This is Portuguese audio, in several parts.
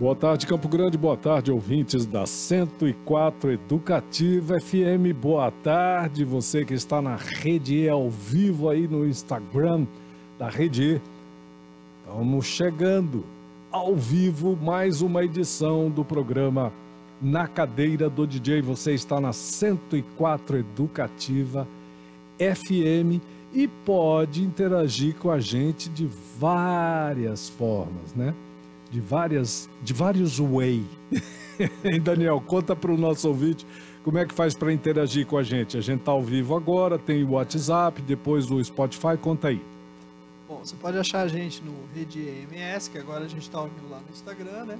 Boa tarde, Campo Grande. Boa tarde, ouvintes da 104 Educativa FM. Boa tarde, você que está na Rede E ao vivo aí no Instagram da Rede E. Estamos chegando ao vivo mais uma edição do programa Na Cadeira do DJ. Você está na 104 Educativa FM e pode interagir com a gente de várias formas, né? De várias de vários way. Daniel, conta para o nosso ouvinte como é que faz para interagir com a gente. A gente está ao vivo agora, tem o WhatsApp, depois o Spotify, conta aí. Bom, você pode achar a gente no Rede EMS, que agora a gente está vivo lá no Instagram, né?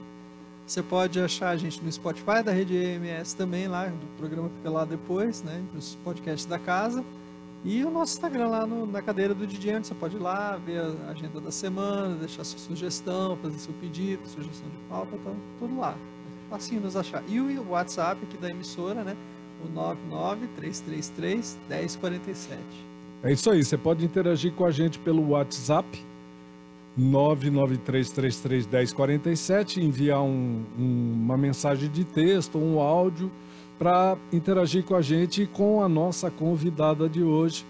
Você pode achar a gente no Spotify da Rede EMS também, lá, o programa fica lá depois, né? Os podcasts da casa. E o nosso Instagram lá no, na cadeira do DJ, onde você pode ir lá, ver a agenda da semana, deixar sua sugestão, fazer seu pedido, sugestão de pauta, tá tudo lá. Facinho nos achar. E o WhatsApp aqui da emissora, né? O 993331047. É isso aí, você pode interagir com a gente pelo WhatsApp 993331047, enviar um, um, uma mensagem de texto, um áudio para interagir com a gente e com a nossa convidada de hoje.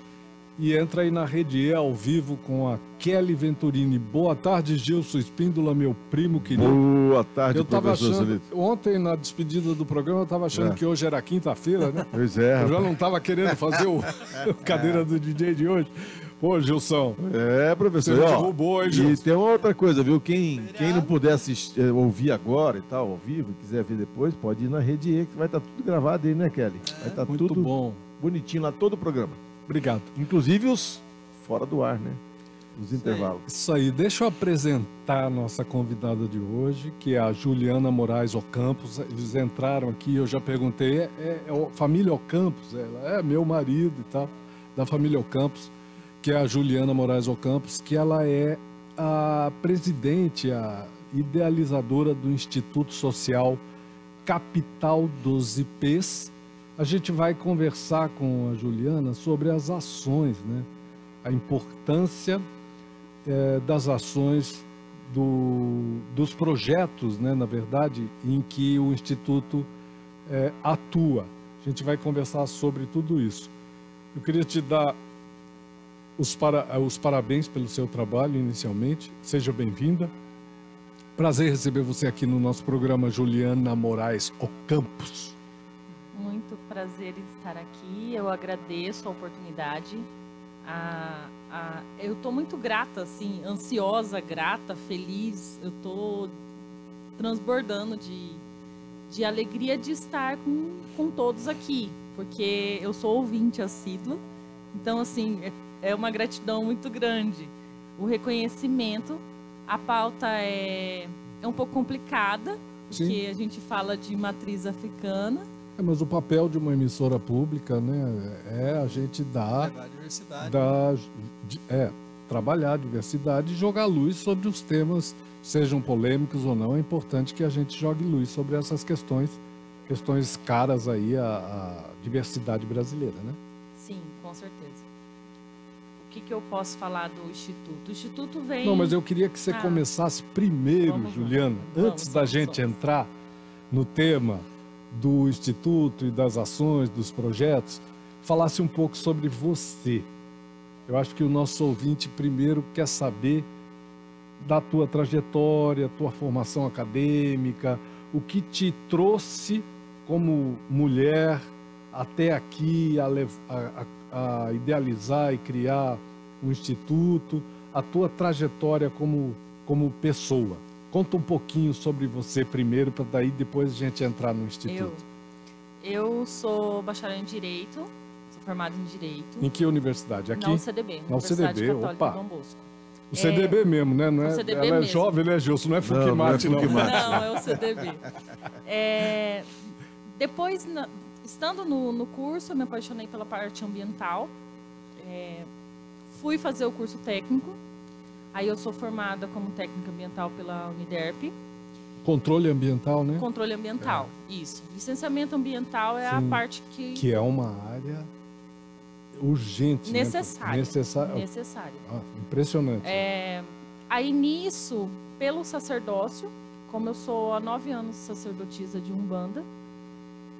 E entra aí na rede E ao vivo com a Kelly Venturini. Boa tarde, Gilson Espíndola, meu primo querido. Boa tarde, eu tava professor achando. Ontem, na despedida do programa, eu estava achando É. que hoje era quinta-feira, né? Pois é, Eu já não estava querendo fazer o, o cadeira do DJ de hoje. Pô, Gilson, É, professor. Você ó, derrubou, hein, E Gilson? tem uma outra coisa, viu? Quem, quem não puder assistir, eh, ouvir agora e tal, ao vivo, e quiser ver depois, pode ir na Rede E, que vai estar tudo gravado aí, né, Kelly? Vai estar muito tudo bom. bonitinho lá, todo o programa. Obrigado. Inclusive os fora do ar, né? Os intervalos. Isso aí, deixa eu apresentar a nossa convidada de hoje, que é a Juliana Moraes Ocampos. Eles entraram aqui, eu já perguntei, é, é, é família Ocampos? Ela é meu marido e tal, da família Ocampos, que é a Juliana Moraes Ocampos, que ela é a presidente, a idealizadora do Instituto Social Capital dos IPs. A gente vai conversar com a Juliana sobre as ações, né? A importância eh, das ações do- dos projetos, né, na verdade, em que o Instituto eh, atua. A gente vai conversar sobre tudo isso. Eu queria te dar os, para- eh, os parabéns pelo seu trabalho inicialmente. Seja bem-vinda. Prazer receber você aqui no nosso programa, Juliana Moraes Ocampos. Muito prazer estar aqui. Eu agradeço a oportunidade. A, a- eu estou muito grata, assim, ansiosa, grata, feliz. Eu estou transbordando de, de alegria de estar com, com todos aqui, porque eu sou ouvinte assídua. Então, assim, é, é uma gratidão muito grande. O reconhecimento, a pauta é, é um pouco complicada, Sim. porque a gente fala de matriz africana. É, mas o papel de uma emissora pública, né, é a gente dar Levar a diversidade. da, de- é, trabalhar a diversidade e jogar luz sobre os temas, sejam polêmicos ou não. É importante que a gente jogue luz sobre essas questões, questões caras aí à, à diversidade brasileira, né? Sim, com certeza. Que, que eu posso falar do Instituto? O Instituto vem. Não, mas eu queria que você Ah. começasse primeiro, Vamos. Juliana, Vamos, antes da vamos, gente vamos. entrar no tema do Instituto e das ações, dos projetos, falasse um pouco sobre você. Eu acho que o nosso ouvinte primeiro quer saber da tua trajetória, tua formação acadêmica, o que te trouxe como mulher até aqui a- a- a idealizar e criar um instituto, a tua trajetória como, como pessoa. Conta um pouquinho sobre você primeiro, para daí depois a gente entrar no Eu, instituto. eu sou bacharel em Direito, sou formada em Direito. Em que universidade? Aqui? Na UCDB, Na Universidade UCDB, Católica opa. Dom Bosco. O CDB mesmo, né? Não é, O CDB ela é mesmo. jovem, né, Gilson? Não é Não, não é. Fukimati. Não, é o CDB. É, depois, na- estando no, no curso, eu me apaixonei pela parte ambiental. É, fui fazer o curso técnico. Aí eu sou formada como técnica ambiental pela Uniderp. Controle ambiental, né? Controle ambiental, isso. Licenciamento ambiental é a Sim. parte que, Que é uma área urgente. né? necessária. Necessária. necessária. Ah, impressionante. É, aí nisso, pelo sacerdócio, como eu sou há nove anos sacerdotisa de Umbanda,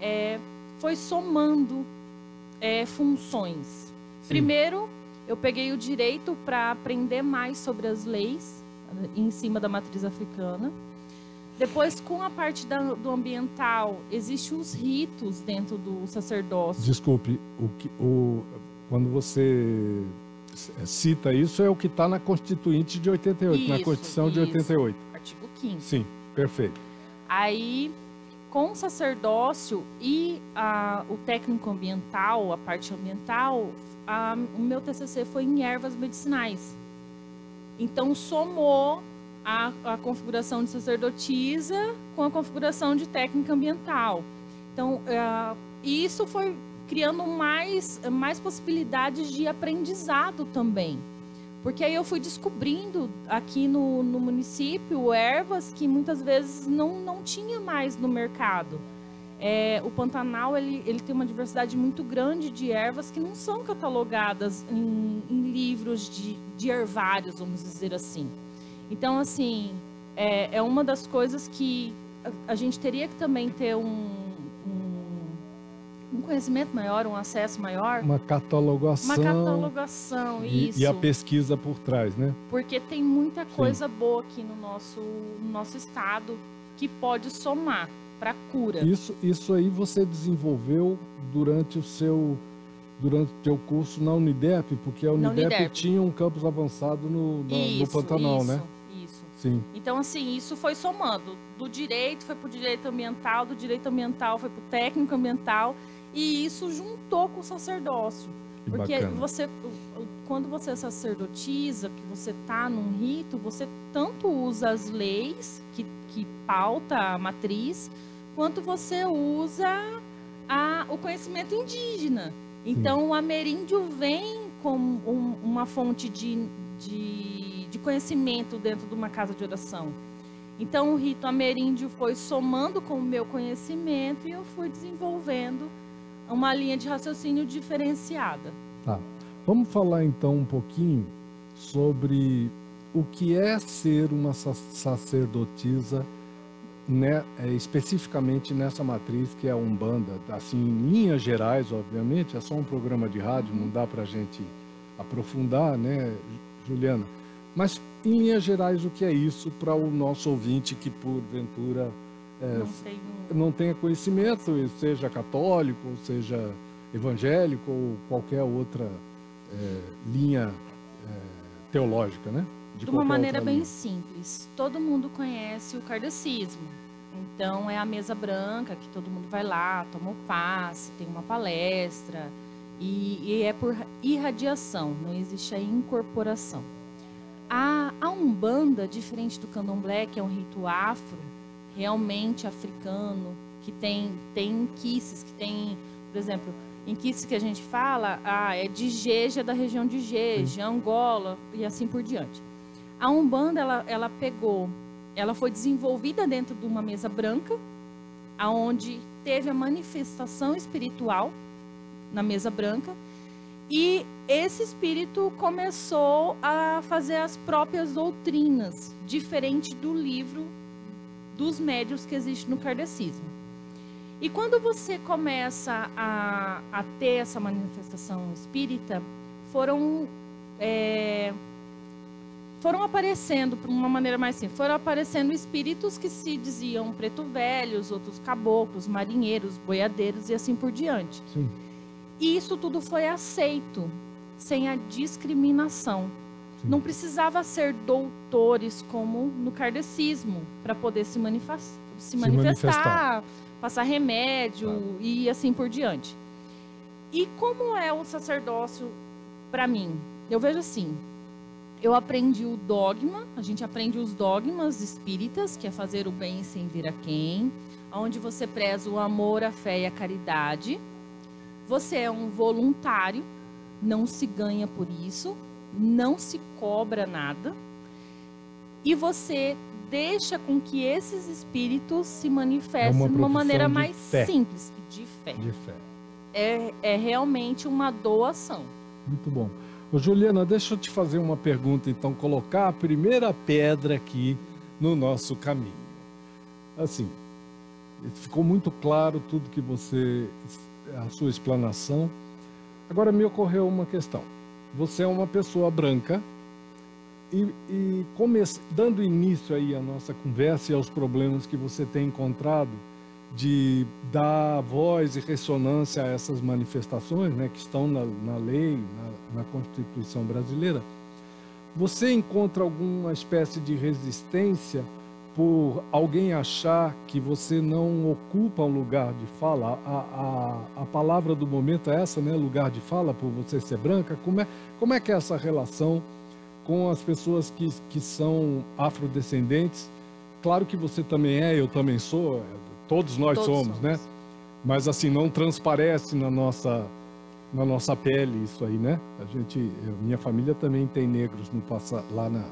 é, foi somando é, funções. Primeiro, eu peguei o direito para aprender mais sobre as leis em cima da matriz africana. Depois, com a parte da- do ambiental, existem os ritos dentro do sacerdócio. Desculpe, o que, o, quando você cita isso é o que está na Constituinte de 88, na Isso, Constituição de isso. 88. Artigo 5 Sim, perfeito. Aí, com o sacerdócio e a- o técnico ambiental, a parte ambiental, a- o meu TCC foi em ervas medicinais. Então, somou a, a configuração de sacerdotisa com a configuração de técnica ambiental. Então, eh, isso foi criando mais, mais possibilidades de aprendizado também. Porque aí eu fui descobrindo aqui no, no município ervas que muitas vezes não, não tinha mais no mercado. É, o Pantanal ele, ele tem uma diversidade muito grande de ervas que não são catalogadas em, em livros de, de hervários, vamos dizer assim. Então, assim, é, é uma das coisas que a, a gente teria que também ter um, um, um conhecimento maior, um acesso maior. Uma catalogação. Uma catalogação, e, isso. e a pesquisa por trás, né? Porque tem muita coisa boa aqui no nosso, no nosso estado que pode somar para cura. Isso, isso aí você desenvolveu durante o seu durante o teu curso na Unidep, porque a Unidep, Unidep. tinha um campus avançado no, no, no isso, Pantanal, isso, né? Isso. Sim. Então, assim, isso foi somando. Do direito foi para o direito ambiental, do direito ambiental foi para o técnico ambiental, e isso juntou com o sacerdócio. Que Porque bacana. você, quando você sacerdotisa, que você tá num rito, você tanto usa as leis que, que pauta a matriz, quanto você usa a, o conhecimento indígena. Então, o ameríndio vem como um- uma fonte de, de, de conhecimento dentro de uma casa de oração. Então, o rito ameríndio foi somando com o meu conhecimento e eu fui desenvolvendo uma linha de raciocínio diferenciada. Vamos falar então um pouquinho sobre o que é ser uma sa- sacerdotisa, né, é, especificamente nessa matriz que é a Umbanda. Assim, em linhas gerais, obviamente, é só um programa de rádio, não dá para a gente aprofundar, né, Juliana? Mas, em linhas gerais, o que é isso para o nosso ouvinte que, porventura, é, Não tenho. não tenha conhecimento, seja católico, seja evangélico ou qualquer outra é, linha é, teológica, né? De uma maneira bem simples. Todo mundo conhece o kardecismo. Então é a mesa branca que todo mundo vai lá, toma o passe, tem uma palestra e, e é por irradiação, não existe a incorporação. A, a umbanda, diferente do candomblé, que é um rito afro, realmente africano, que tem tem quices, que tem, por exemplo, em quices que a gente fala, ah, é de Jeja, da região de Jeja, Angola e assim por diante. A Umbanda, ela, ela pegou, ela foi desenvolvida dentro de uma mesa branca, aonde teve a manifestação espiritual na mesa branca, e esse espírito começou a fazer as próprias doutrinas, diferente do livro dos médios que existe no kardecismo. E quando você começa a, a ter essa manifestação espírita, foram é, foram aparecendo, de uma maneira mais simples, foram aparecendo espíritos que se diziam preto velhos, outros caboclos, marinheiros, boiadeiros e assim por diante. Sim. E isso tudo foi aceito, sem a discriminação. Sim. Não precisava ser doutores como no kardecismo para poder se, manifas- se manifestar, manifestar. passar remédio Claro. e assim por diante. E como é o sacerdócio para mim? Eu vejo assim, eu aprendi o dogma, a gente aprende os dogmas espíritas, que é fazer o bem sem vir a quem, onde você preza o amor, a fé e a caridade. Você é um voluntário, não se ganha por isso, não se cobra nada. E você deixa com que esses espíritos se manifestem É de uma maneira mais fé. simples, de fé. De fé. É, é realmente uma doação. Muito bom. Juliana, deixa eu te fazer uma pergunta, então, colocar a primeira pedra aqui no nosso caminho. Assim, ficou muito claro tudo que você, a sua explanação. Agora me ocorreu uma questão. Você é uma pessoa branca e, e dando início aí à nossa conversa e aos problemas que você tem encontrado de dar voz e ressonância a essas manifestações né, que estão na, na lei, na, na Constituição brasileira, você encontra alguma espécie de resistência por alguém achar que você não ocupa um lugar de fala? A, a, a palavra do momento é essa, né? Lugar de fala, por você ser branca. Como é, como é que é essa relação com as pessoas que, que são afrodescendentes? Claro que você também é, eu também sou, todos nós Todos somos, somos. né? Mas assim, não transparece na nossa, na nossa pele isso aí, né? A gente, minha família também tem negros no passa, lá na,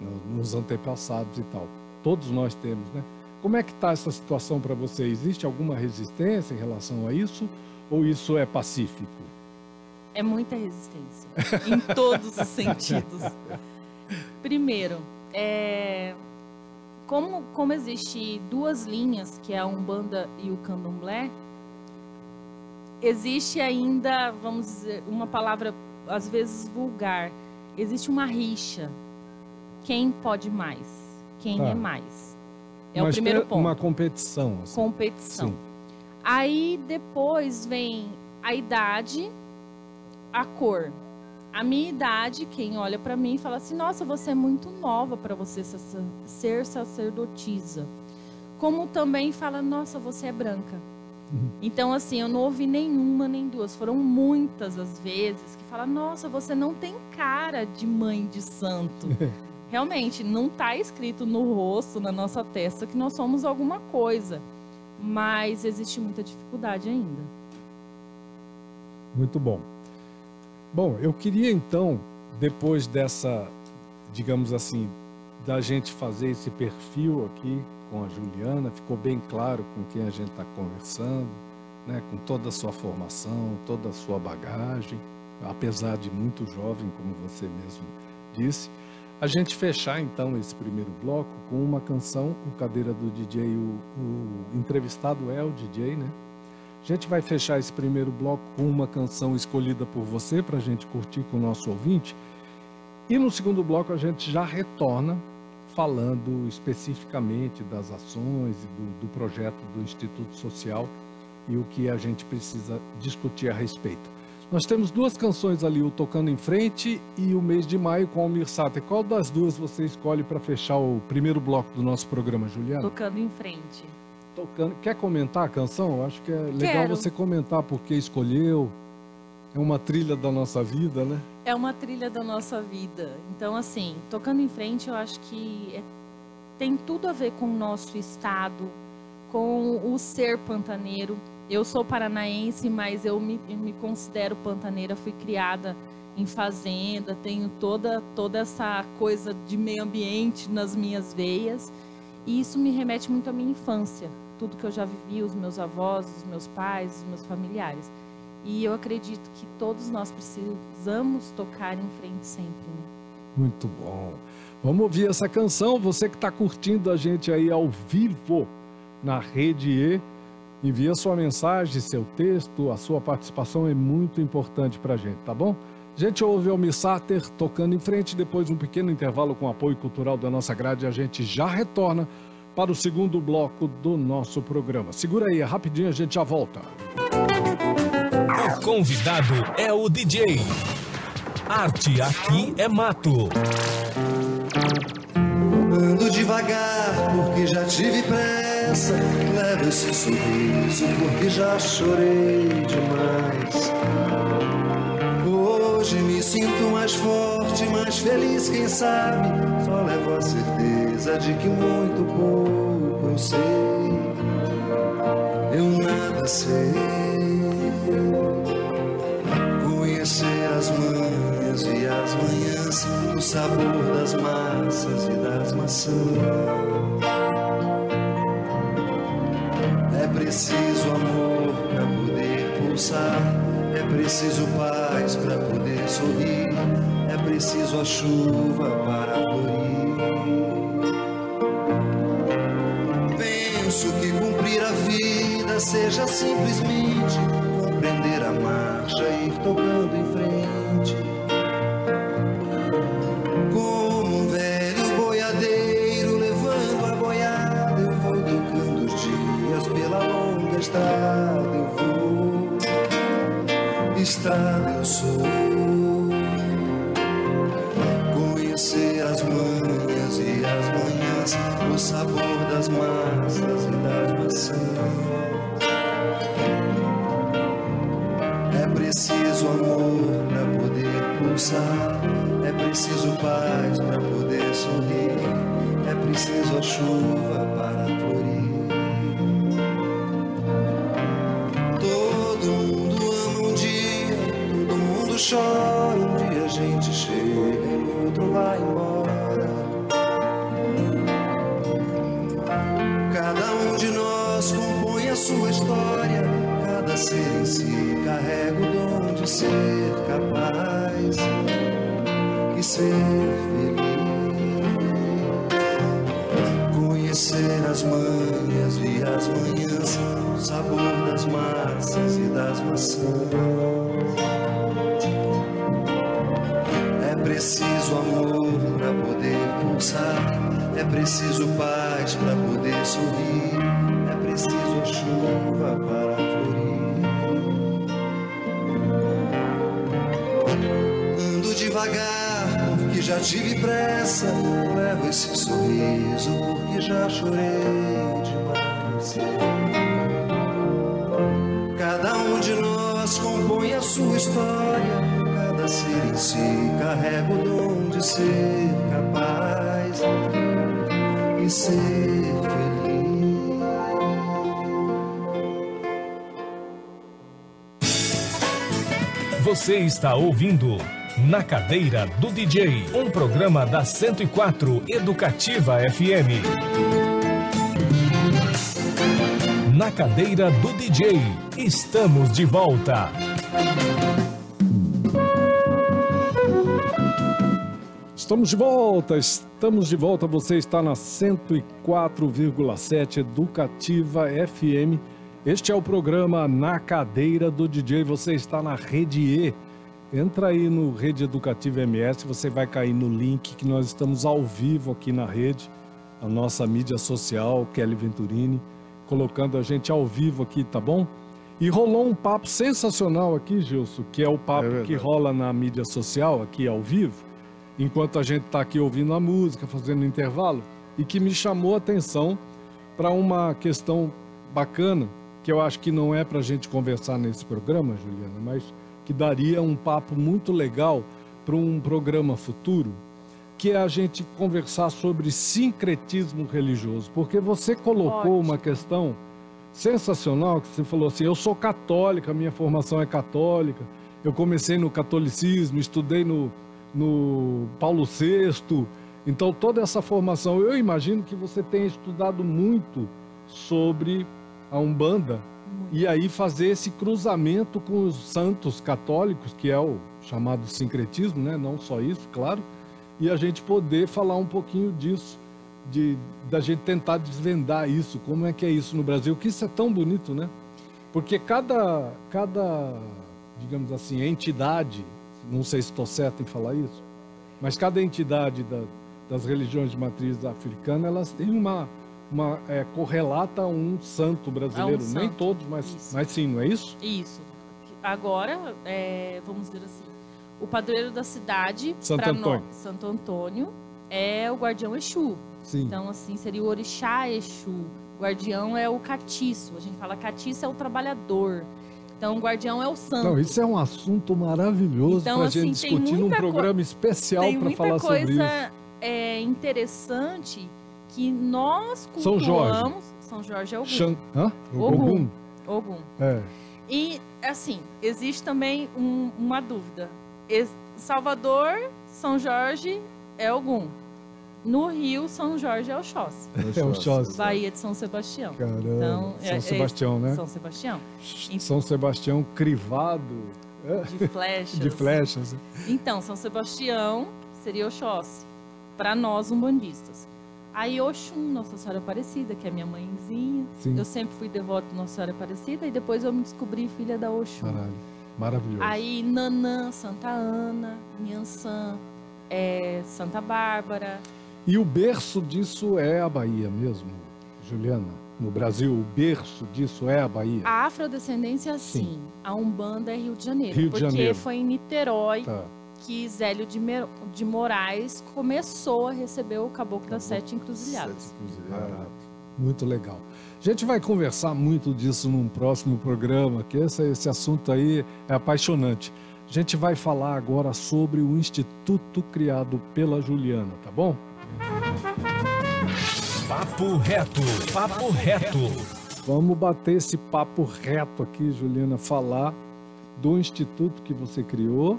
no- nos antepassados e tal. Todos nós temos, né? Como é que está essa situação para você? Existe alguma resistência em relação a isso? Ou isso é pacífico? É muita resistência, em todos os sentidos. Primeiro, é, como, como existe duas linhas, que é a Umbanda e o Candomblé, existe ainda, vamos dizer, uma palavra às vezes vulgar, existe uma rixa. Quem pode mais? Quem Tá. é mais? É Uma o primeiro ponto. Uma competição. Assim. competição. Sim. Aí depois vem a idade, a cor. A minha idade, quem olha pra mim fala assim: "Nossa, você é muito nova para você ser sacerdotisa". Como também fala: "Nossa, você é branca". Então assim, eu não ouvi nenhuma nem duas, foram muitas as vezes que fala: "Nossa, você não tem cara de mãe de santo". Realmente, não está escrito no rosto, na nossa testa, que nós somos alguma coisa. Mas existe muita dificuldade ainda. Muito bom. Bom, eu queria então, depois dessa, digamos assim, da gente fazer esse perfil aqui com a Juliana, ficou bem claro com quem a gente está conversando, né, com toda a sua formação, toda a sua bagagem, apesar de muito jovem, como você mesmo disse. A gente fechar então esse primeiro bloco com uma canção, o cadeira do DJ, o, o entrevistado é o DJ, né? A gente vai fechar esse primeiro bloco com uma canção escolhida por você para a gente curtir com o nosso ouvinte. E no segundo bloco a gente já retorna falando especificamente das ações e do, do projeto do Instituto Social e o que a gente precisa discutir a respeito. Nós temos duas canções ali, o Tocando em Frente e o Mês de Maio com Almir Sater. Qual das duas você escolhe para fechar o primeiro bloco do nosso programa, Juliana? Tocando em frente. tocando. Quer comentar a canção? Eu acho que é legal Quero. você comentar porque escolheu. É uma trilha da nossa vida, né? É uma trilha da nossa vida. Então, assim, tocando em frente, eu acho que é- tem tudo a ver com o nosso estado, com o ser pantaneiro. Eu sou paranaense, mas eu me, eu me considero pantaneira. Fui criada em fazenda, tenho toda, toda essa coisa de meio ambiente nas minhas veias. E isso me remete muito à minha infância. Tudo que eu já vivi, os meus avós, os meus pais, os meus familiares. E eu acredito que todos nós precisamos tocar em frente sempre. Né? Muito bom. Vamos ouvir essa canção. Você que está curtindo a gente aí ao vivo na Rede E, envia sua mensagem, seu texto, a sua participação é muito importante para a gente, tá bom? A gente ouve Almir Sater tocando em frente, depois um pequeno intervalo com apoio cultural da nossa grade a gente já retorna para o segundo bloco do nosso programa. Segura aí, rapidinho a gente já volta. Convidado é o DJ. Arte aqui é mato. Ando devagar porque já tive pressa. Levo esse sorriso porque já chorei demais. Hoje me sinto mais forte, mais feliz, quem sabe? Só levo a certeza de que muito pouco eu sei. Eu nada sei. Manhãs, o sabor das massas e das maçãs. É preciso amor para poder pulsar. É preciso paz para poder sorrir. É preciso a chuva para florir. Penso que cumprir a vida seja simplesmente compreender a marcha e ir tocando tive pressa. Levo esse sorriso porque já chorei demais. Cada um de nós compõe a sua história. Cada ser em si carrega o dom de ser capaz e ser feliz. Você está ouvindo Na Cadeira do DJ, um programa da 104 Educativa FM. Na Cadeira do DJ, estamos de volta. Estamos de volta, estamos de volta. Você está na 104,7 Educativa FM. Este é o programa Na Cadeira do DJ. Você está na Rede E. Entra aí no Rede Educativa MS, você vai cair no link que nós estamos ao vivo aqui na rede, a nossa mídia social, Kelly Venturini, colocando a gente ao vivo aqui, tá bom? E rolou um papo sensacional aqui, Gilson, que é o papo É que rola na mídia social, aqui ao vivo, enquanto a gente está aqui ouvindo a música, fazendo intervalo, e que me chamou a atenção para uma questão bacana, que eu acho que não é para a gente conversar nesse programa, Juliana, mas que daria um papo muito legal para um programa futuro, que é a gente conversar sobre sincretismo religioso, porque você colocou Ótimo. uma questão sensacional que você falou assim, eu sou católica, minha formação é católica, eu comecei no catolicismo, estudei no, no Paulo VI, então toda essa formação, eu imagino que você tenha estudado muito sobre a Umbanda e aí fazer esse cruzamento com os santos católicos, que é o chamado sincretismo, né? Não só isso, claro, e a gente poder falar um pouquinho disso, de da gente tentar desvendar isso, como é que é isso no Brasil, que isso é tão bonito, né? Porque cada cada, digamos assim, entidade, não sei se estou certo em falar isso, mas cada entidade da- das religiões de matriz africana, elas têm uma uma é, correlata a um santo brasileiro, nem santo, todos, mas, isso. mas sim, não é isso? Isso. Agora, é, vamos dizer assim, o padroeiro da cidade, Santo pra nó- Antônio. Santo Antônio, é o guardião Exu. Sim. Então, assim, seria o orixá Exu. O guardião é o catiço. A gente fala catiço é o trabalhador. Então, o guardião é o santo. Não, isso é um assunto maravilhoso Então, para a assim, gente tem discutir num muita programa especial Tem para muita falar sobre isso. coisa é, interessante que nós São Jorge. cultuamos. São Jorge é Ogum. Xan... Hã? Ogum. Ogum. É. E, assim, existe também um- uma dúvida. Salvador, São Jorge é Ogum. No Rio, São Jorge é Oxóssi. É o Xóssi. Bahia de São Sebastião. Caramba. Então, São é- é- Sebastião, né? São Sebastião. São Sebastião crivado é, De flechas. de flechas. Então, São Sebastião seria Oxóssi, para nós umbandistas. Aí Oxum, Nossa Senhora Aparecida, que é minha mãezinha. Sim. Eu sempre fui devota de Nossa Senhora Aparecida e depois eu me descobri filha da Oxum. Caralho. Maravilhoso. Aí Nanã, Santa Ana, Nhançã, é, Santa Bárbara. E o berço disso é a Bahia mesmo, Juliana? No Brasil, o berço disso é a Bahia? A afrodescendência, Sim. sim. A Umbanda é Rio de Janeiro. Rio de porque Janeiro. foi em Niterói Tá. Que Zélio de, Mer- de Moraes começou a receber o Caboclo das Sete Encruzilhadas. Sete encruzilhadas. Barato. Muito legal. A gente vai conversar muito disso num próximo programa, que esse, esse assunto aí é apaixonante. A gente vai falar agora sobre o instituto criado pela Juliana, tá bom? Papo reto, papo reto. Vamos bater esse papo reto aqui, Juliana, falar do instituto que você criou,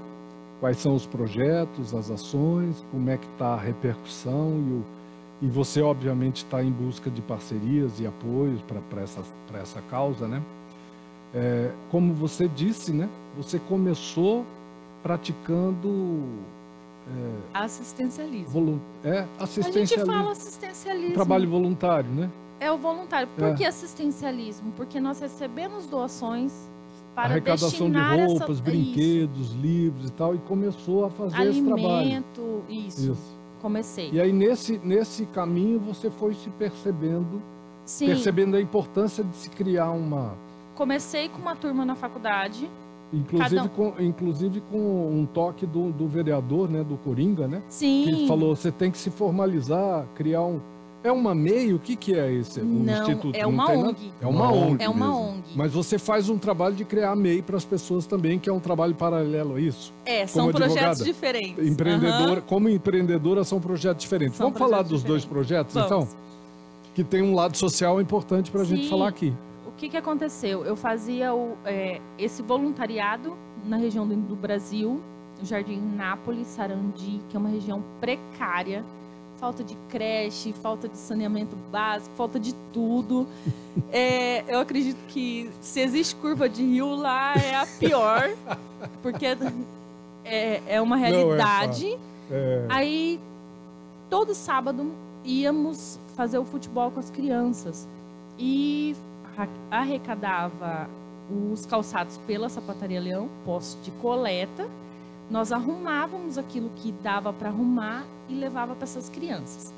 quais são os projetos, as ações, como é que está a repercussão e, o, e você, obviamente, está em busca de parcerias e apoios para essa, pra essa causa, né? É, como você disse, né? Você começou praticando Assistencialismo. volu é, A gente assistencialismo, fala assistencialismo. trabalho voluntário, né? É o voluntário. Por É. que assistencialismo? Porque nós recebemos doações para arrecadação de destinar essa- roupas, isso. brinquedos, livros e tal, e começou a fazer esse trabalho. alimento, isso. Isso. Comecei. E aí nesse nesse caminho você foi se percebendo, Sim, percebendo a importância de se criar uma, comecei com uma turma na faculdade. inclusive um. com inclusive com um toque do, do vereador, né, do Coringa, né, Sim. que ele falou, você tem que se formalizar, criar um é uma MEI, o que que é esse um Não, instituto? é uma nada- ONG. É uma ONG. É uma mesmo. ONG. Mas você faz um trabalho de criar MEI para as pessoas também, que é um trabalho paralelo a isso. É, são como projetos advogada, diferentes. Empreendedora, Aham. como empreendedora são projetos diferentes. São Vamos falar projetos dos dois projetos, Vamos. então? Que tem um lado social importante para a gente falar aqui. O que, que aconteceu? Eu fazia o, é, esse voluntariado na região do, do Brasil, o Jardim Nápoles, Sarandi, que é uma região precária. Falta de creche, falta de saneamento básico, falta de tudo. É, eu acredito que se existe curva de rio lá é a pior, porque é, é uma realidade. É, Aí, todo sábado, íamos fazer o futebol com as crianças. E arrecadava os calçados pela Sapataria Leão, posto de coleta. Nós arrumávamos aquilo que dava para arrumar e levava para essas crianças.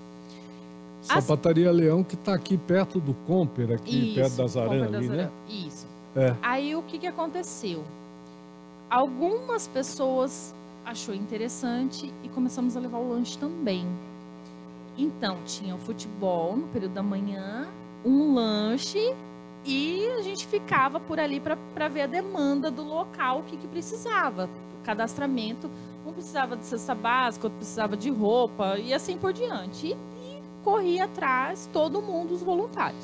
As- Sapataria Leão, que está aqui perto do Comper, aqui perto das Aranhas ali, né? Aranhas. Isso. É. Aí o que, que aconteceu? Algumas pessoas achou interessante e começamos a levar o lanche também. Então, tinha o futebol no período da manhã, um lanche e a gente ficava por ali para ver a demanda do local, o que, que precisava. Cadastramento, um precisava de cesta básica, outro precisava de roupa e assim por diante. E, e corria atrás todo mundo, os voluntários.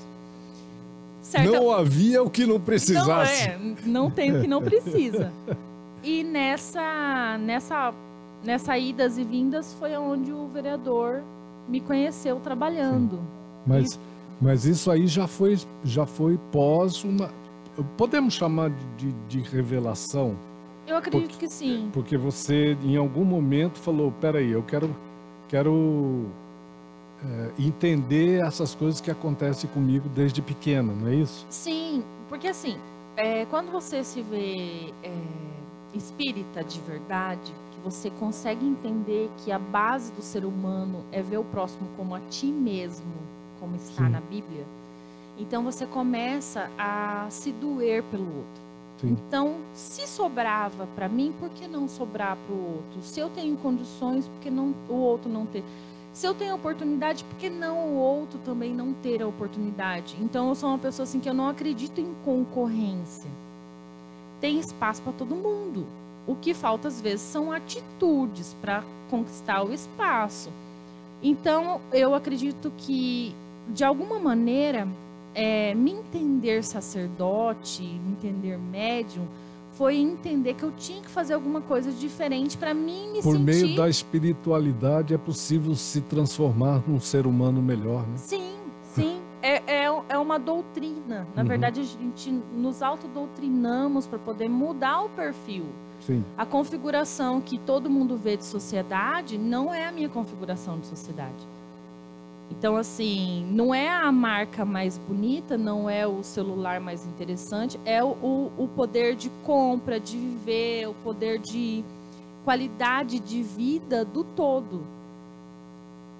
Certa- Não havia o que não não, precisasse. é, não tem o que não precisa. E nessa, nessa, nessa idas e vindas foi onde o vereador me conheceu trabalhando. Mas, mas isso aí já foi, já foi pós uma. Podemos chamar de, de revelação? Eu acredito Porque- que sim. Porque você, em algum momento, falou: peraí, eu quero, quero é, entender essas coisas que acontecem comigo desde pequena, não é isso? Sim, porque assim, é, quando você se vê é, espírita de verdade, que você consegue entender que a base do ser humano é ver o próximo como a ti mesmo, como está Sim. na Bíblia, então você começa a se doer pelo outro. Então, se sobrava para mim, por que não sobrar para o outro? Se eu tenho condições, por que não o outro não ter? Se eu tenho oportunidade, por que não o outro também não ter a oportunidade? Então, eu sou uma pessoa assim que eu não acredito em concorrência. tem espaço para todo mundo. O que falta às vezes são atitudes para conquistar o espaço. Então, eu acredito que, de alguma maneira, é, me entender sacerdote, me entender médium, foi entender que eu tinha que fazer alguma coisa diferente para mim me Por sentir. meio da espiritualidade é possível se transformar num ser humano melhor, né? Sim, sim. É, é, é uma doutrina. Na Uhum. verdade, a gente nos autodoutrinamos para poder mudar o perfil. Sim. A configuração que todo mundo vê de sociedade não é a minha configuração de sociedade. Então, assim, não é a marca mais bonita, não é o celular mais interessante, é o, o, poder de compra, de viver, o poder de qualidade de vida do todo.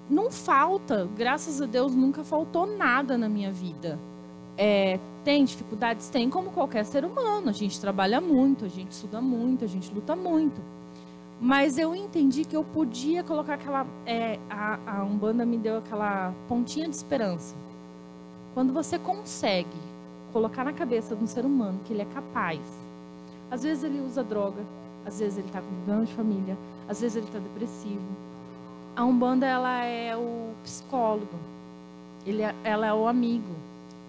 Não falta, graças a Deus, nunca faltou nada na minha vida. É, tem dificuldades? Tem, como qualquer ser humano. A gente trabalha muito, a gente estuda muito, a gente luta muito. Mas eu entendi que eu podia colocar aquela. é, a, a Umbanda me deu aquela pontinha de esperança. Quando você consegue colocar na cabeça de um ser humano que ele é capaz, às vezes ele usa droga, às vezes ele está com problema de família, às vezes ele está depressivo. A Umbanda ela é o psicólogo, ele é- ela é o amigo,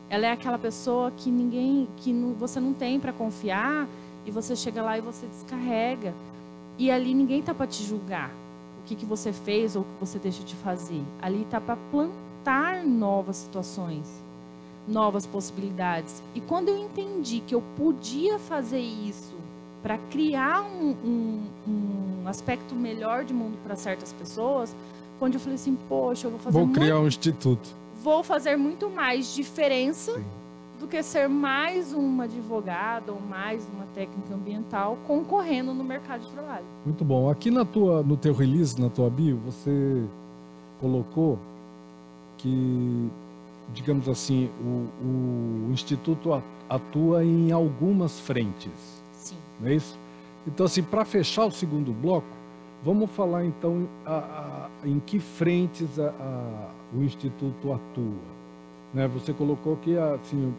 ela é aquela pessoa que ninguém, que não- você não tem para confiar e você chega lá e você descarrega. E ali ninguém tá para te julgar o que, que você fez ou o que você deixa de fazer. Ali tá para plantar novas situações, novas possibilidades. E quando eu entendi que eu podia fazer isso para criar um, um- um aspecto melhor de mundo para certas pessoas, onde eu falei assim, poxa, eu vou fazer Vou muito criar um instituto. vou fazer muito mais diferença Sim. Do que ser mais uma advogada ou mais uma técnica ambiental concorrendo no mercado de trabalho. Muito bom. Aqui na tua, no teu release, na tua bio, você colocou que, digamos assim, o, o Instituto atua em algumas frentes, Sim. não é isso? Então, assim, para fechar o segundo bloco, vamos falar então a- a- em que frentes a- o Instituto atua. Né? Você colocou que assim,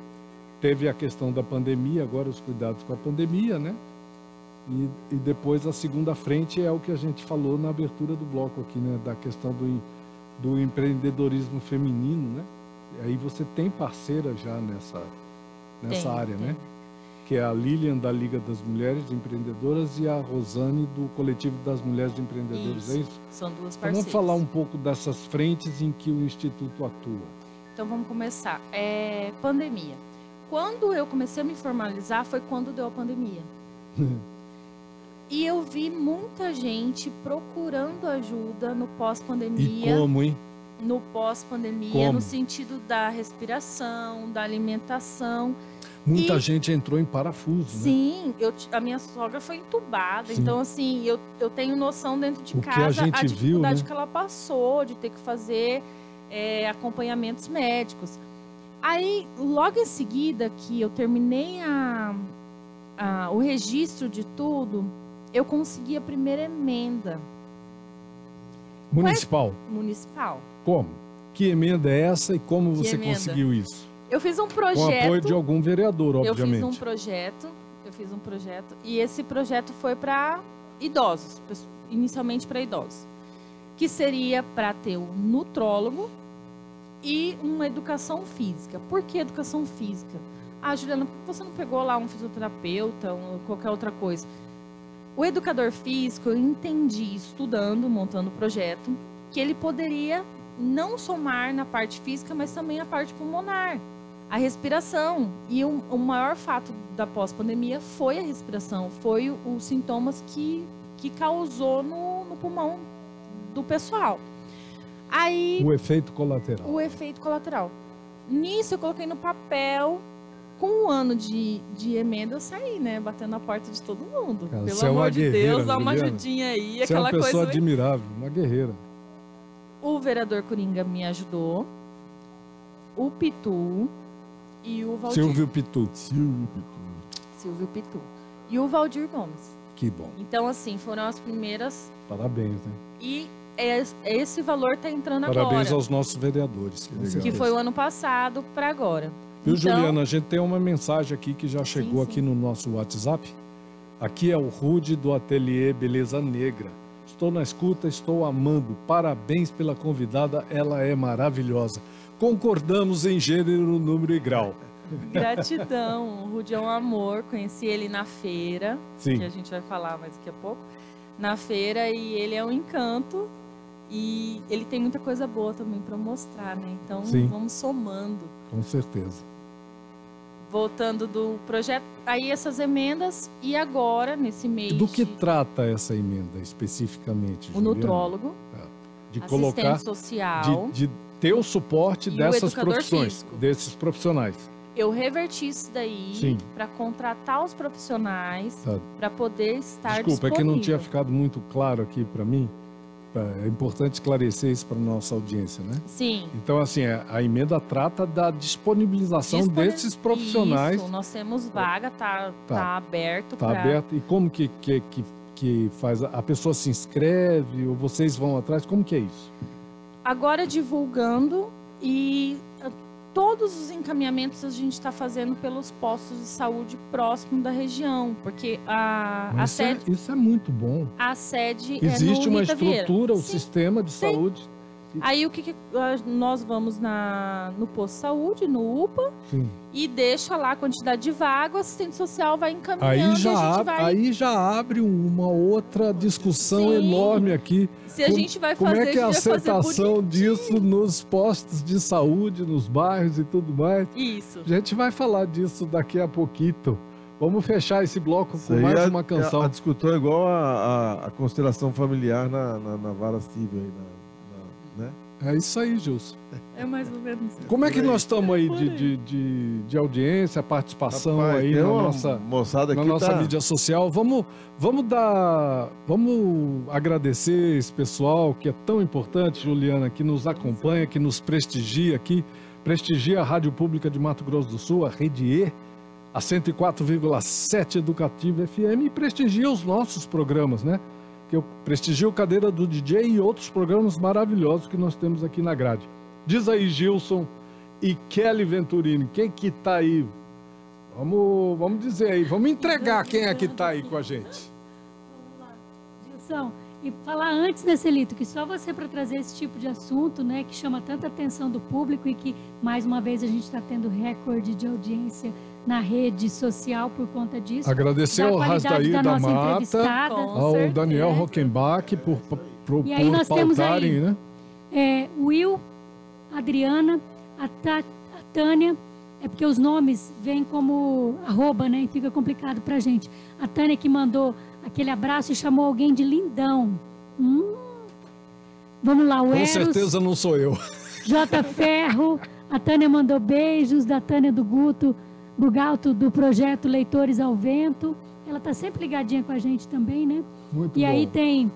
teve a questão da pandemia, agora os cuidados com a pandemia, né? E, e depois a segunda frente é o que a gente falou na abertura do bloco aqui, né? Da questão do, do empreendedorismo feminino, né? E aí você tem parceira já nessa, nessa Tem, área, tem. né? Que é a Lilian da Liga das Mulheres Empreendedoras e a Rosane do Coletivo das Mulheres Empreendedoras, é Isso. isso? São duas Então parceiras. vamos falar um pouco dessas frentes em que o Instituto atua. Então vamos começar. É, pandemia. Quando eu comecei a me formalizar foi quando deu a pandemia. e eu vi muita gente procurando ajuda no E pós-pandemia. como, hein? no pós-pandemia, no sentido da respiração, da alimentação. Muita E- gente entrou em parafuso, né? Sim, eu, t- a minha sogra foi entubada, Sim. então assim, eu, eu tenho noção dentro de O que a casa gente viu, dificuldade né? que ela passou de ter que fazer é, acompanhamentos médicos. Aí, logo em seguida que eu terminei a, a- o registro de tudo, eu consegui a primeira emenda Municipal. municipal. Como? Que emenda é essa e como Que você emenda? conseguiu isso? Eu fiz um Com projeto. apoio de algum vereador, Eu obviamente. fiz um projeto, eu fiz um projeto e esse projeto foi para idosos, inicialmente para idosos, que seria para ter um nutrólogo e uma educação física. Por que educação física? Ah, Juliana, por que você não pegou lá um fisioterapeuta ou qualquer outra coisa? O educador físico, eu entendi estudando, montando o projeto, que ele poderia não somar na parte física, mas também a parte pulmonar a respiração. E o, maior fato da pós-pandemia foi a respiração, foi os sintomas que, que causou no, no pulmão do pessoal. Aí, O efeito colateral. o efeito colateral. Nisso, eu coloquei no papel. Com um ano de, de emenda, eu saí, né? Batendo na porta de todo mundo. Cara, Pelo é amor de guerreira, Deus, dá uma ajudinha aí. Você é aquela uma pessoa coisa. admirável, uma guerreira. O vereador Coringa me ajudou. O Pitu e o Valdir. Silvio Pitu. Silvio Pitu. Silvio Pitu. E o Valdir Gomes. Que bom. Então, assim, foram as primeiras. Parabéns, né? E es- esse valor tá entrando Parabéns agora. aos nossos vereadores. certeza. Que foi o ano passado para agora. Viu, Então- Juliana? A gente tem uma mensagem aqui que já chegou sim. aqui no nosso WhatsApp. Aqui é o Rude do Ateliê Beleza Negra. Estou na escuta, estou amando. Parabéns pela convidada, ela é maravilhosa. Concordamos em gênero, número e grau. Gratidão. O Rudy é um amor. Conheci ele na feira, Sim. que a gente vai falar mais daqui a pouco. Na feira, e ele é um encanto. E ele tem muita coisa boa também para mostrar, né? Então Sim. vamos somando. Com certeza. Voltando do projeto, aí essas emendas, e agora, nesse mês. Do que de- trata essa emenda especificamente? o Juliana? nutrólogo, De assistente colocar, social. de, de ter o suporte o dessas educador profissões, físico. desses profissionais. Eu reverti isso daí para contratar os profissionais Tá. para poder estar Desculpa, é que não tinha disponível. ficado muito claro aqui para mim. É importante esclarecer isso para nossa audiência, né? Sim. Então, assim, a emenda trata da disponibilização desses profissionais. Isso, nós temos vaga, tá, Tá. tá. aberto Está pra- aberto. E como que, que, que, que faz? A pessoa se inscreve ou vocês vão atrás? Como que é isso? Agora divulgando e todos os encaminhamentos a gente está fazendo pelos postos de saúde próximo da região, porque a, a é, sede, isso é muito bom. a sede Existe é uma Rita Vieira. estrutura, o Sim. sistema de Sim. saúde. Aí o que, que ah, nós vamos na, no posto de saúde, no UPA, Sim. e deixa lá a quantidade de vaga, o assistente social vai encaminhando Aí e a já, ab- vai. aí já abre uma outra discussão Sim. enorme aqui. se a como- gente vai Como fazer, é que é a aceitação disso nos postos de saúde, nos bairros e tudo mais? Isso. A gente vai falar disso daqui a pouquinho. Vamos fechar esse bloco Isso com mais é- uma canção. A, a discussão é igual a, a, a constelação familiar na, na, na vara civil aí, na- na- né? É isso aí, Gilson. É mais ou menos isso. Como é que nós estamos aí de, de, de, de audiência, participação Rapaz, aí na nossa, moçada na nossa tá- mídia social? Vamos, vamos dar. Vamos agradecer esse pessoal que é tão importante, Juliana, que nos acompanha, que nos prestigia aqui. Prestigia a Rádio Pública de Mato Grosso do Sul, a Rede E, a 104,7 Educativa FM e prestigia os nossos programas, né? Que eu prestigio Cadeira do DJ e outros programas maravilhosos que nós temos aqui na grade. Diz aí, Gilson e Kelly Venturini, quem que tá aí? Vamos, vamos dizer aí, vamos entregar quem é que tá aí com a gente. Gilson, e falar antes, né, Celito, que só você para trazer esse tipo de assunto, né, que chama tanta atenção do público e que, mais uma vez, a gente está tendo recorde de audiência na rede social por conta disso. Agradecer da ao qualidade Rasdaí da da nossa Mata, ao certeza. Daniel Rockenbach por, por, E aí por nós temos aí- né? É, Will, Adriana, a, Ta- a Tânia, é porque os nomes vêm como arroba, né? E fica complicado pra gente. A Tânia que mandou aquele abraço e chamou alguém de lindão. Hum. Vamos lá, o Com Eros, certeza não sou eu. J. Ferro, a Tânia mandou beijos, da Tânia do Guto, do Galto, do projeto Leitores ao Vento. Ela tá sempre ligadinha com a gente também, né? Muito E bom. aí tem,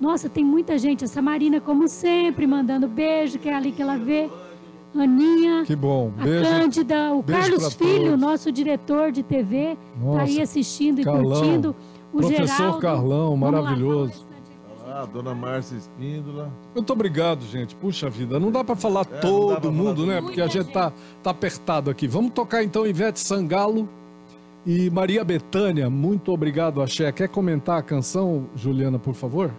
nossa, tem muita gente. Essa Marina, como sempre, mandando beijo, que é ali que ela vê. Aninha, Que bom. a Beijo. Cândida, o beijo Carlos Filho, todos. nosso diretor de TV, tá aí assistindo e Carlão. curtindo. O Professor Geraldo. Carlão, maravilhoso. Dona Márcia Espíndola. Muito obrigado, gente. Puxa vida, não dá pra falar É, todo pra mundo, falar né? Porque a Muita gente tá, tá apertado aqui. Vamos tocar então Ivete Sangalo e Maria Bethânia. Muito obrigado, Axé. Quer comentar a canção, Juliana, por favor?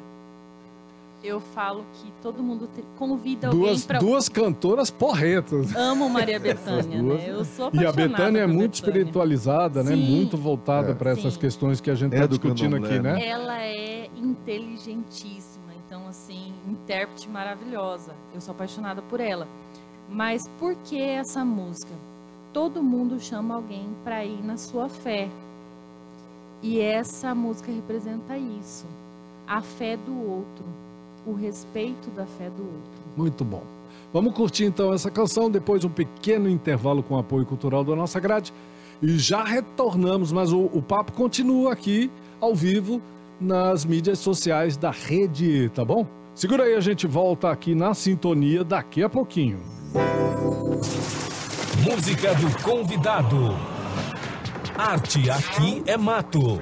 Eu falo que todo mundo te- convida alguém Duas, pra... duas cantoras porretas. Amo Maria Bethânia, né? Eu sou E a apaixonada Betânia é muito Bethânia. espiritualizada, né? Sim. Muito voltada É. para essas Sim. questões que a gente É está do discutindo aqui, né? né? Ela é inteligentíssima, então assim, intérprete maravilhosa. Eu sou apaixonada por ela. Mas por que essa música? Todo mundo chama alguém para ir na sua fé. E essa música representa isso. A fé do outro, o respeito da fé do outro. Muito bom. Vamos curtir então essa canção, depois um pequeno intervalo com o apoio cultural da nossa grade. E já retornamos, mas o, o papo continua aqui, ao vivo, nas mídias sociais da Rede, E, tá bom? Segura aí, a gente volta aqui na sintonia daqui a pouquinho. Música do convidado. Arte aqui é mato.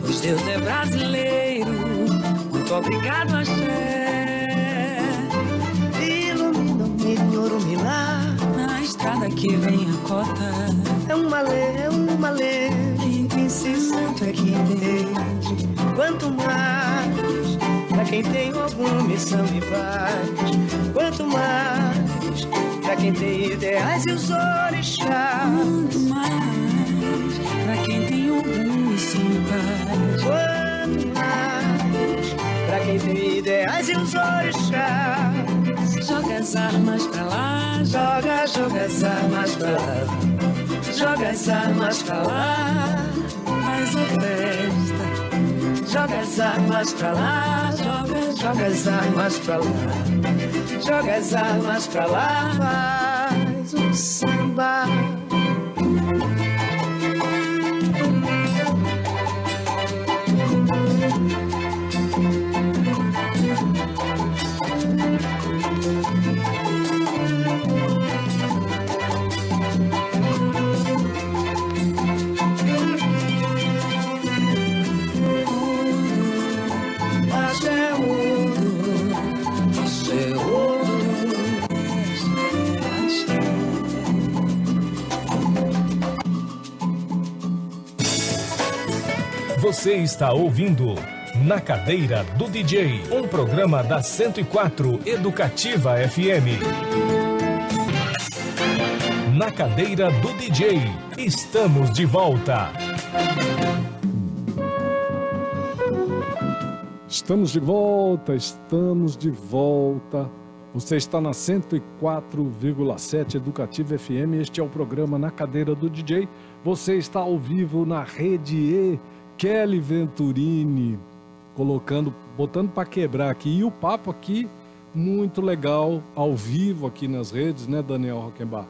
Pois Deus é brasileiro. Muito obrigado, Axé. Ilumina-me, Orumilá. Na estrada que vem a cota, É uma lei, é uma lei. quem tem ser santo é quem tem. Quanto mais, pra quem tem alguma missão e paz. Quanto mais, pra quem tem ideais e os orixás. Quanto mais, pra quem tem algum e mais, pra quem tem ideais e os orixás. Joga as armas pra lá, Joga, joga as armas pra lá. Joga as armas pra lá. faz a festa. Joga as armas pra lá. Joga, joga as armas pra lá. Joga as armas pra lá. Faz um samba. Você está ouvindo Na Cadeira do DJ, um programa da 104 Educativa FM. Na Cadeira do DJ, estamos de volta. Estamos de volta, estamos de volta. Você está na 104,7 Educativa FM. Este é o programa Na Cadeira do DJ. Você está ao vivo na Rede E. Kelly Venturini, colocando, botando para quebrar aqui. E o papo aqui, muito legal, ao vivo aqui nas redes, né, Daniel Rockenbach?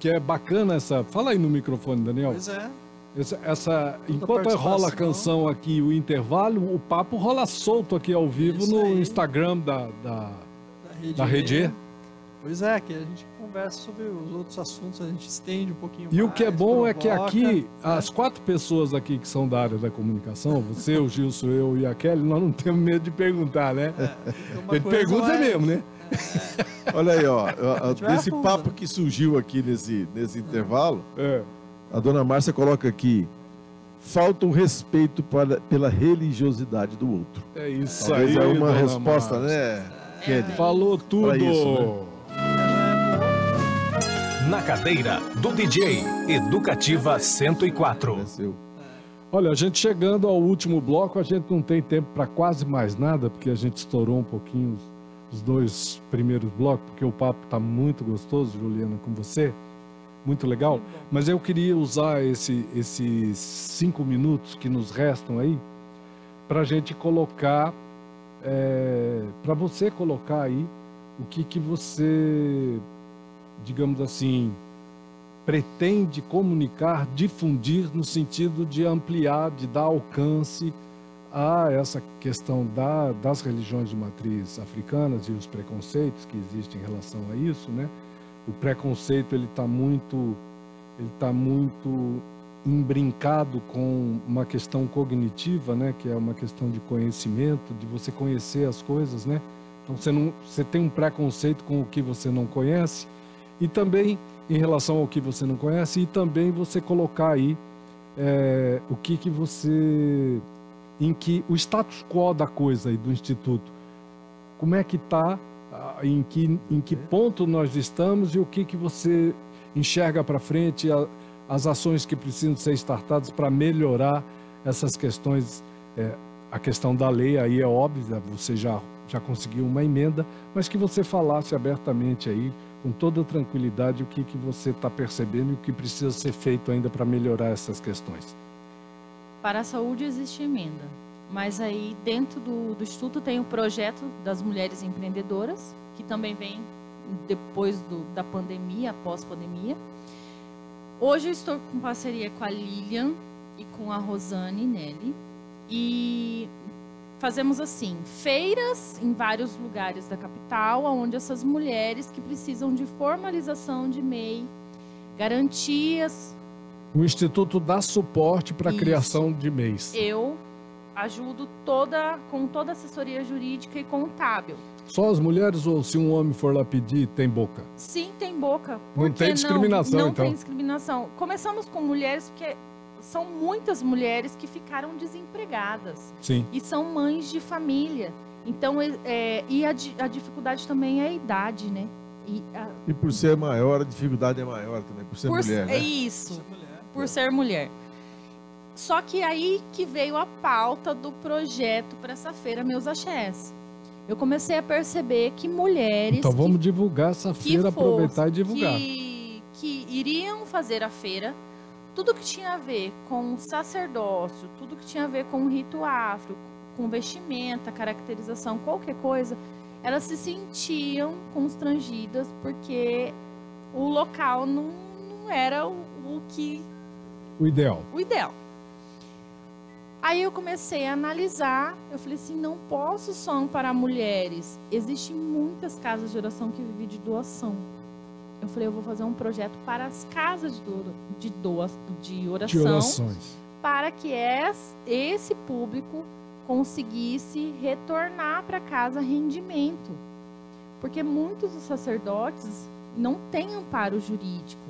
Que é bacana essa. Fala aí no microfone, Daniel. Pois é. Essa, essa- enquanto participação. rola a canção aqui, o intervalo, o papo rola solto aqui ao vivo Isso no aí. Instagram da, da, Da rede, da Rede E. Pois é, que a gente conversa sobre os outros assuntos, a gente estende um pouquinho E o mais, que é bom é que provoca, aqui, né? as quatro pessoas aqui que são da área da comunicação, você, o Gilson, eu e a Kelly, nós não temos medo de perguntar, né? Então, Ele coisa pergunta vai- mesmo, né? Olha aí, ó. fundo, papo que surgiu aqui nesse, nesse intervalo, É. a dona Márcia coloca aqui: falta um respeito para, pela religiosidade do outro. É isso Talvez aí. é uma dona resposta, Márcia. né, Kelly? Falou tudo. isso, né? Na Cadeira do DJ, Educativa 104. É seu. Olha, a gente chegando ao último bloco, a gente não tem tempo para quase mais nada, porque a gente estourou um pouquinho os, dois primeiros blocos, porque o papo está muito gostoso, Juliana, com você. Muito legal. Mas eu queria usar esse- esses cinco minutos que nos restam aí para a gente colocar, para você colocar aí o que, que você, digamos assim, pretende comunicar, difundir no sentido de ampliar, de dar alcance a essa questão da, das religiões de matriz africanas e os preconceitos que existem em relação a isso, né? O preconceito ele está muito, ele tá muito embrincado com uma questão cognitiva, né? Que é uma questão de conhecimento, de você conhecer as coisas, né? Então você não, você tem um preconceito com o que você não conhece e também em relação ao que você não conhece e também você colocar aí é, o que que você em que o status quo da coisa aí do instituto. Como é que está em que em que ponto nós estamos e o que que você enxerga para frente a- as ações que precisam ser startadas para melhorar essas questões é, a questão da lei aí é óbvia você já já conseguiu uma emenda mas que você falasse abertamente aí com toda tranquilidade o que, que você está percebendo e o que precisa ser feito ainda para melhorar essas questões. Para a saúde existe emenda, mas aí dentro do, do Instituto tem o projeto das mulheres empreendedoras, que também vem depois do, da pandemia, após pandemia. Hoje eu estou com parceria com a Lilian e com a Rosane Nelly. E fazemos assim, feiras em vários lugares da capital, onde essas mulheres que precisam de formalização de MEI, garantias, O Instituto dá suporte para a criação de mês. eu ajudo toda com toda a assessoria jurídica e contábil. Só as mulheres ou se um homem for lá pedir, tem boca? Sim, tem boca. Não tem discriminação, Não então. tem discriminação. Começamos com mulheres porque são muitas mulheres que ficaram desempregadas Sim. e são mães de família. Então, é- é, e a, a dificuldade também é a idade, né? E a- E por ser maior, a dificuldade é maior também, por ser por, mulher, é né? isso. Ser mulher. por ser mulher. Só que aí que veio a pauta do projeto para essa feira Meus Axés. Eu comecei a perceber que mulheres Então que, vamos divulgar essa que feira, fosse- aproveitar e divulgar. Que, que iriam fazer a feira, tudo que tinha a ver com sacerdócio, tudo que tinha a ver com o rito afro, com vestimenta, caracterização, qualquer coisa, elas se sentiam constrangidas porque o local não, não era o, o que O ideal. o ideal. Aí eu comecei a analisar, eu falei assim, não posso só amparar mulheres. Existem muitas casas de oração que vivem de doação. Eu falei, eu vou fazer um projeto para as casas de, doa, de, doa, de oração, De orações. para que es- esse público conseguisse retornar para casa rendimento. Porque muitos dos sacerdotes não têm amparo jurídico.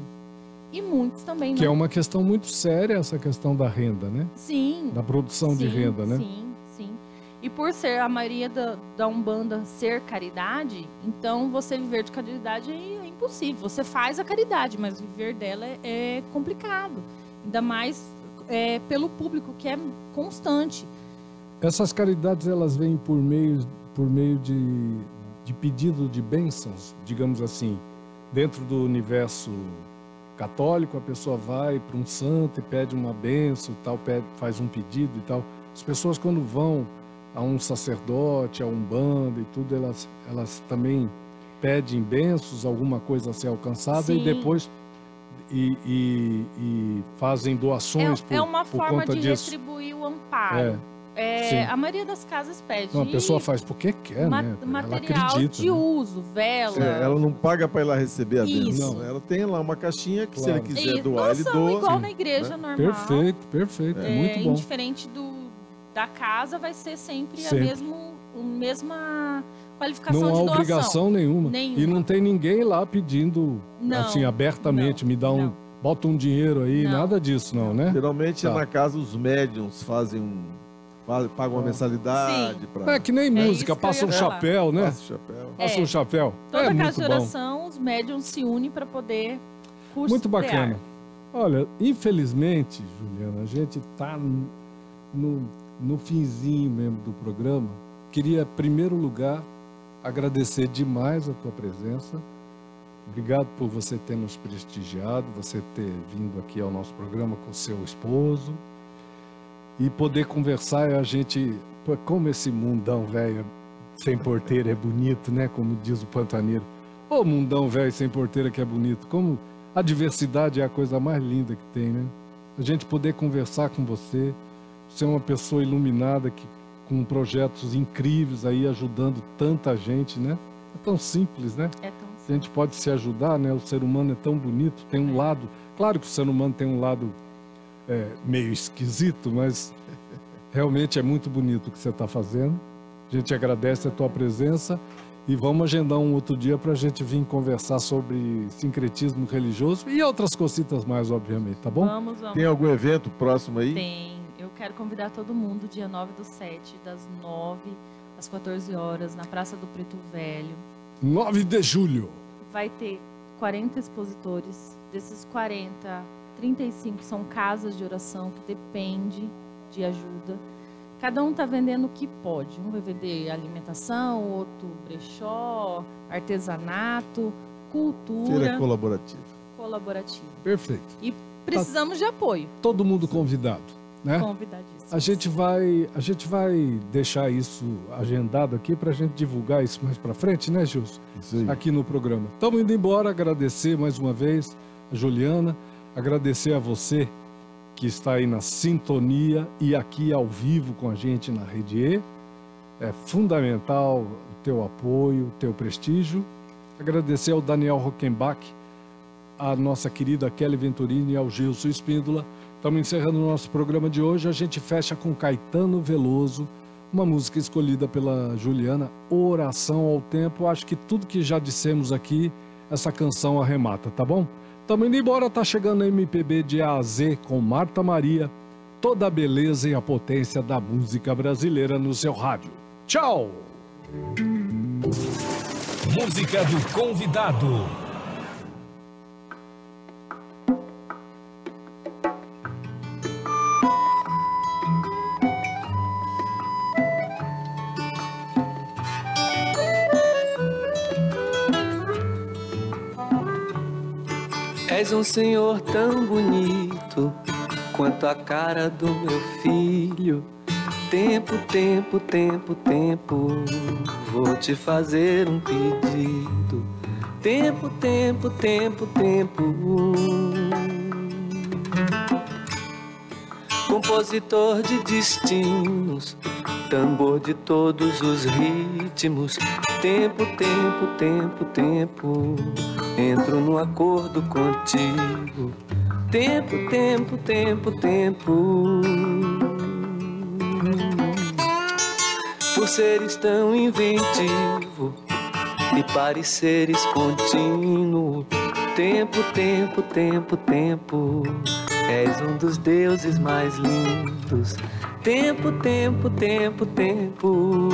E muitos também Que é não uma questão muito séria essa questão da renda, né? Sim. Da produção de sim, renda, né? Sim, sim. E por ser a maioria da, da Umbanda ser caridade, então você viver de caridade é impossível. Você faz a caridade, mas viver dela é, é complicado. Ainda mais é, pelo público, que é constante. Essas caridades elas vêm por meio, por meio de, de pedido de bênçãos, digamos assim, dentro do universo católico, a pessoa vai para um santo e pede uma bênção, tal, pede, faz um pedido e tal. As pessoas quando vão a um sacerdote, a um banda e tudo, elas, elas também pedem bênçãos, alguma coisa a ser alcançada e Sim. depois e, e- e fazem doações É, por, é uma por forma conta de disso. retribuir o amparo. É, sim. a maioria das casas pede Não, a pessoa faz porque quer, ma- né? Ela material acredita. de né? uso, vela. É, ela não paga para ir lá receber a bênção. Não, ela tem lá uma caixinha que se Claro. ele quiser E doar, ele doa. igual sim. na igreja né? normal. Perfeito, perfeito, É, muito bom. Indiferente do, da casa, vai ser sempre, Sempre. a mesmo, a mesma qualificação Não há de doação. obrigação nenhuma. Nenhuma. E não tem ninguém lá pedindo Não, assim abertamente, não, me dá um, não. bota um dinheiro aí, Não. nada disso não, né? Geralmente Tá. na casa os médiums fazem um. uma mensalidade para. É que nem É música, eu passa um falar. chapéu, né? Passa o chapéu. Passa É. um chapéu. Toda é casa muito de bom. oração, os médiums se unem para poder custear. Muito bacana. Olha, infelizmente, Juliana, a gente tá no, no finzinho mesmo do programa. Queria, em primeiro lugar, agradecer demais a tua presença. Obrigado por você ter nos prestigiado, você ter vindo aqui ao nosso programa com seu esposo e poder conversar. A gente, como esse mundão velho sem porteira é bonito, né? Como diz o Pantaneiro. Ô mundão velho sem porteira que é bonito. Como a diversidade é a coisa mais linda que tem, né? A gente poder conversar com você, ser uma pessoa iluminada que com projetos incríveis aí ajudando tanta gente, né? É tão simples, né? É tão A gente pode se ajudar, né? O ser humano é tão bonito, tem um lado. Claro que o ser humano tem um lado é, meio esquisito, mas realmente é muito bonito o que você está fazendo. A gente agradece a tua presença e vamos agendar um outro dia para a gente vir conversar sobre sincretismo religioso e outras cositas mais, obviamente, tá bom? Vamos, vamos. Tem algum evento próximo aí? Tem. Quero convidar todo mundo, dia 9 do 7, das 9 às 14 horas, na Praça do Preto Velho. 9 de julho. Vai ter 40 expositores. Desses 40, 35 são casas de oração que depende de ajuda. Cada um está vendendo o que pode. Um vai vender alimentação, outro brechó, artesanato, cultura Feira colaborativa. colaborativa. Perfeito. E precisamos de apoio. Todo mundo convidado. Né? Convidadíssimo. A gente vai, a gente vai deixar isso agendado aqui para a gente divulgar isso mais para frente, né, Gilson? Isso aí. Aqui no programa. Estamos indo embora, agradecer mais uma vez a Juliana, agradecer a você que está aí na sintonia e aqui ao vivo com a gente na Rede E. É fundamental o teu apoio, o teu prestígio. Agradecer ao Daniel Rockenbach, a nossa querida Kelly Venturini e ao Gilson Espíndola. Estamos encerrando o nosso programa de hoje. A gente fecha com Caetano Veloso, uma música escolhida pela Juliana, Oração ao Tempo. Acho que tudo que já dissemos aqui, essa canção arremata, tá bom? Estamos indo embora, tá chegando a MPB de A a Z com Marta Maria, toda a beleza e a potência da música brasileira no seu rádio. Tchau! Música do convidado. És um senhor tão bonito quanto a cara do meu filho. Tempo, tempo, tempo, tempo, vou te fazer um pedido. Tempo, tempo, tempo, tempo. Compositor de destinos, tambor de todos os ritmos. Tempo, tempo, tempo, tempo. Entro no acordo contigo. Tempo, tempo, tempo, tempo. Por seres tão inventivo e pareceres contínuo. Tempo, tempo, tempo, tempo. És um dos deuses mais lindos. Tempo, tempo, tempo, tempo.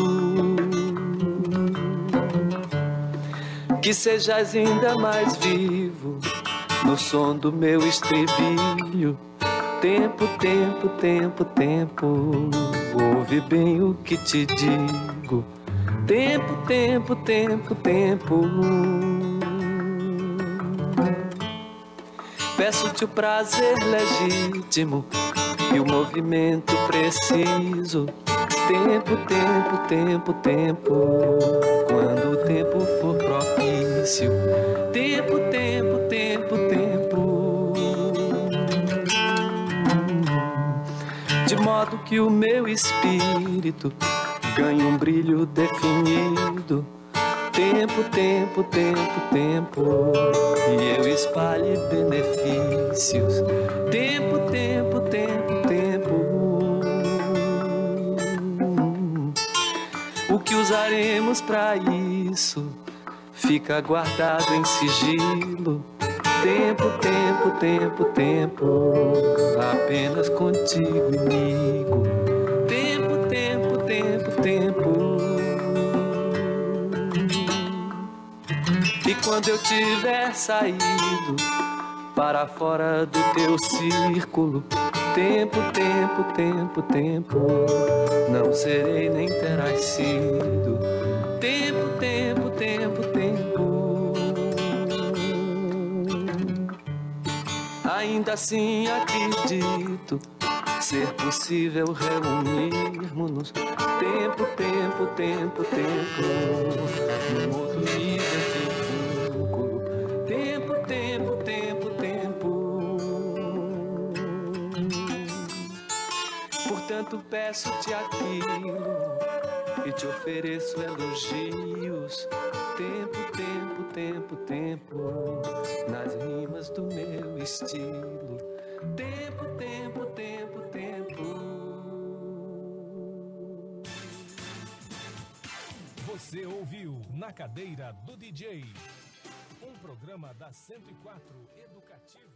Que sejas ainda mais vivo no som do meu estribilho. Tempo, tempo, tempo, tempo. Ouve bem o que te digo. Tempo, tempo, tempo, tempo. Peço-te o prazer legítimo e o movimento preciso. Tempo, tempo, tempo, tempo. Quando o tempo for propício. Tempo, tempo, tempo, tempo. De modo que o meu espírito ganhe um brilho definido. Tempo, tempo, tempo, tempo. E Tempo, tempo, tempo, tempo. O que usaremos para isso fica guardado em sigilo. Tempo, tempo, tempo, tempo. Apenas contigo, amigo. Tempo, tempo, tempo, tempo. E quando eu tiver saído para fora do teu círculo, tempo, tempo, tempo, tempo, não serei nem terás sido. Tempo, tempo, tempo, tempo. Ainda assim acredito ser possível reunirmos-nos. Tempo, tempo, tempo, tempo, num outro nível Portanto, peço-te aquilo e te ofereço elogios. Tempo, tempo, tempo, tempo, nas rimas do meu estilo. Tempo, tempo, tempo, tempo. Você ouviu Na Cadeira do DJ. Um programa da 104 Educativa